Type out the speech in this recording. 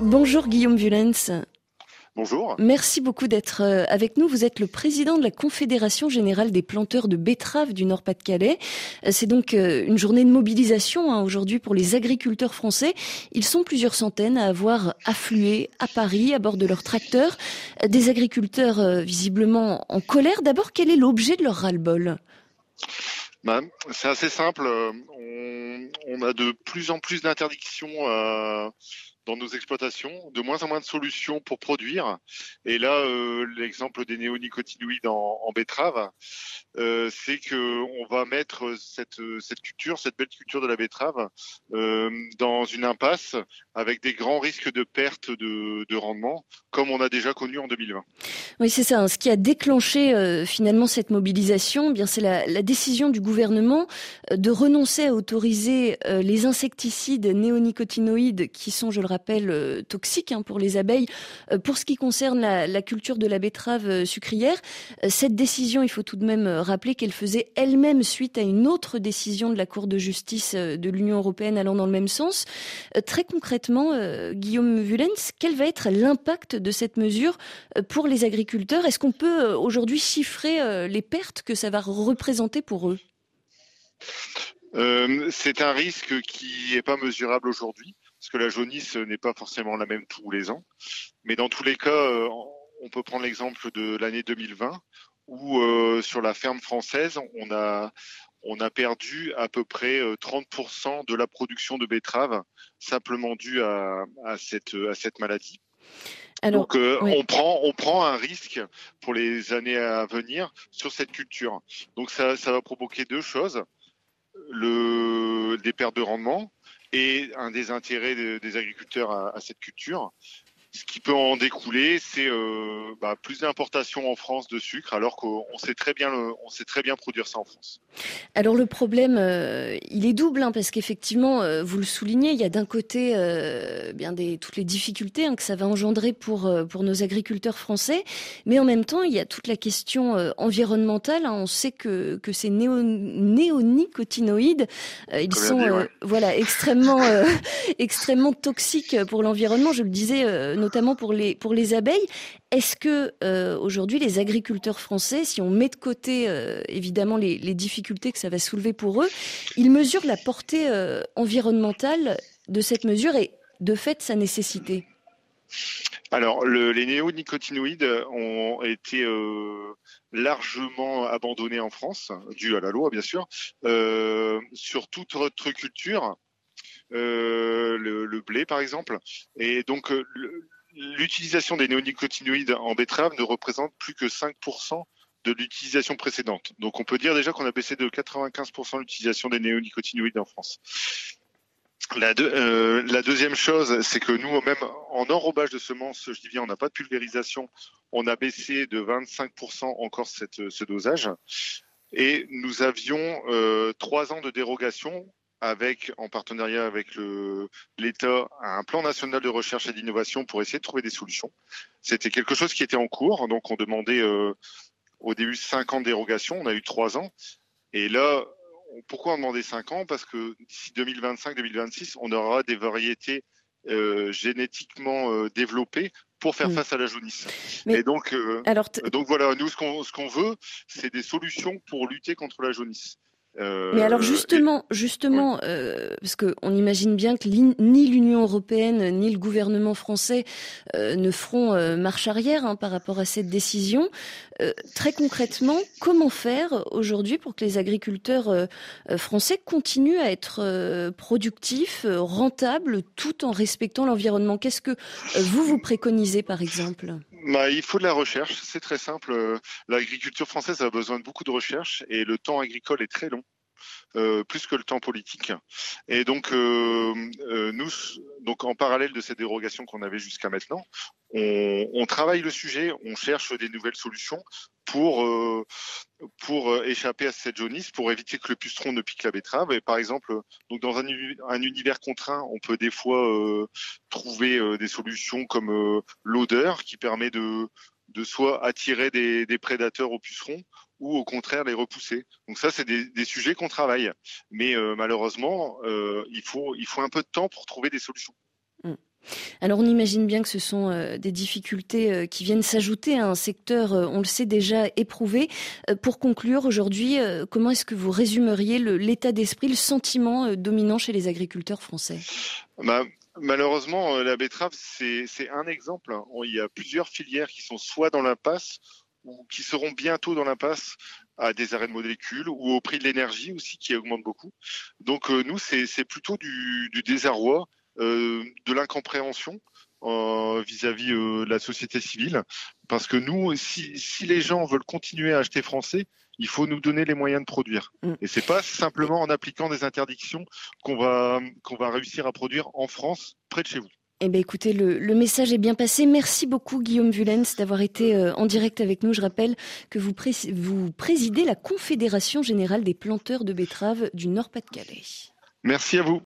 Bonjour Guillaume Vulens. Bonjour. Merci beaucoup d'être euh, avec nous. Vous êtes le président de la Confédération générale des planteurs de betteraves du Nord-Pas-de-Calais. Euh, c'est donc euh, une journée de mobilisation hein, aujourd'hui pour les agriculteurs français. Ils sont plusieurs centaines à avoir afflué à Paris à bord de leurs tracteurs. Des agriculteurs visiblement en colère. D'abord, quel est l'objet de leur ras-le-bol? Bah, C'est assez simple. On, a de plus en plus d'interdictions dans nos exploitations, de moins en moins de solutions pour produire. Et là, euh, l'exemple des néonicotinoïdes en, betterave, euh, c'est que on va mettre cette, culture, cette belle culture de la betterave, euh, dans une impasse avec des grands risques de perte de, de rendement, comme on a déjà connu en 2020. Oui, c'est ça. Hein. Ce qui a déclenché finalement cette mobilisation, eh bien c'est la, décision du gouvernement de renoncer à autoriser les insecticides néonicotinoïdes, qui sont, je le rappelle, toxiques hein, pour les abeilles, pour ce qui concerne la, culture de la betterave sucrière. Cette décision, il faut tout de même rappeler qu'elle faisait elle-même suite à une autre décision de la Cour de justice de l'Union européenne allant dans le même sens. Très concrètement, Guillaume Vulens, quel va être l'impact de cette mesure pour les agriculteurs? Est-ce qu'on peut euh, aujourd'hui chiffrer euh, les pertes que ça va représenter pour eux? Euh, C'est un risque qui n'est pas mesurable aujourd'hui, parce que la jaunisse n'est pas forcément la même tous les ans. Mais dans tous les cas, on peut prendre l'exemple de l'année 2020, où sur la ferme française, on a, on a perdu à peu près 30% de la production de betteraves simplement due à, à, cette, à cette maladie. Donc euh, on prend on prend un risque pour les années à venir sur cette culture. Donc ça ça va provoquer deux choses le des pertes de rendement et un désintérêt des agriculteurs à cette culture ce qui peut en découler, c'est euh, bah, plus d'importations en France de sucre, alors qu'on sait très bien, on sait très bien produire ça en France. Alors le problème, euh, il est double, hein, parce qu'effectivement, euh, vous le soulignez, il y a d'un côté bien des toutes les difficultés hein, que ça va engendrer pour pour nos agriculteurs français, mais en même temps, il y a toute la question environnementale. Hein. On sait que que ces néo, néonicotinoïdes, ils sont voilà extrêmement extrêmement toxiques pour l'environnement. Je le disais notamment pour les, abeilles. Est-ce que euh, aujourd'hui les agriculteurs français, si on met de côté euh, évidemment les, difficultés que ça va soulever pour eux, ils mesurent la portée euh, environnementale de cette mesure et de fait sa nécessité? Alors, les néonicotinoïdes ont été largement abandonnés en France, dû à la loi bien sûr, sur toute autre culture euh, le, blé par exemple. Et donc euh, l'utilisation des néonicotinoïdes en betterave ne représente plus que 5% de l'utilisation précédente. Donc on peut dire déjà qu'on a baissé de 95% l'utilisation des néonicotinoïdes en France. La, euh, la deuxième chose, c'est que nous, même en enrobage de semences, je dis bien, on n'a pas de pulvérisation, on a baissé de 25% encore cette, ce dosage. Et nous avions trois ans de dérogation avec, en partenariat avec l'État, un plan national de recherche et d'innovation pour essayer de trouver des solutions. C'était quelque chose qui était en cours, donc on demandait euh, au début 5 ans de dérogation, on a eu 3 ans. Et là, pourquoi on demandait 5 ans? Parce que d'ici 2025-2026, on aura des variétés euh, génétiquement euh, développées pour faire mm. face à la jaunisse. et donc, donc voilà, nous ce qu'on ce qu'on veut, c'est des solutions pour lutter contre la jaunisse. Euh, Mais alors justement, justement, euh, parce qu'on imagine bien que ni l'Union européenne ni le gouvernement français euh, ne feront euh, marche arrière hein, par rapport à cette décision. très concrètement, comment faire aujourd'hui pour que les agriculteurs français continuent à être productifs, rentables, tout en respectant l'environnement? Qu'est-ce que vous vous préconisez, par exemple? Bah, il faut de la recherche, c'est très simple. L'agriculture française a besoin de beaucoup de recherche et le temps agricole est très long. Euh, plus que le temps politique. Et donc, euh, euh, nous, donc en parallèle de cette dérogation qu'on avait jusqu'à maintenant, on, on, travaille le sujet, on cherche des nouvelles solutions pour pour échapper à cette jaunisse, pour éviter que le puceron ne pique la betterave. Et par exemple, donc dans un, un univers contraint, on peut des fois trouver des solutions comme l'odeur qui permet de de soit attirer des, des prédateurs au puceron ou au contraire les repousser. Donc ça, c'est des, des, sujets qu'on travaille. Mais euh, malheureusement, euh, il, faut, il faut un peu de temps pour trouver des solutions. Mm. Alors on imagine bien que ce sont euh, des difficultés qui viennent s'ajouter à un secteur, on le sait déjà, éprouvé. Pour conclure, aujourd'hui, comment est-ce que vous résumeriez l'état d'esprit, le sentiment dominant chez les agriculteurs français? Bah, Malheureusement, la betterave, c'est un exemple. Il y a plusieurs filières qui sont soit dans l'impasse ou qui seront bientôt dans l'impasse à des arrêts de molécules ou au prix de l'énergie aussi qui augmente beaucoup. Donc nous, c'est plutôt du, désarroi euh, de l'incompréhension euh, vis-à-vis euh, de la société civile. Parce que nous, si, si, les gens veulent continuer à acheter français, il faut nous donner les moyens de produire. Mm. Et c'est pas simplement en appliquant des interdictions qu'on va, qu'on va réussir à produire en France, près de chez vous. Eh bien, écoutez, le, le, message est bien passé. Merci beaucoup, Guillaume Vulens, d'avoir été en direct avec nous. Je rappelle que vous, vous présidez la Confédération générale des planteurs de betteraves du Nord-Pas-de-Calais. Merci à vous.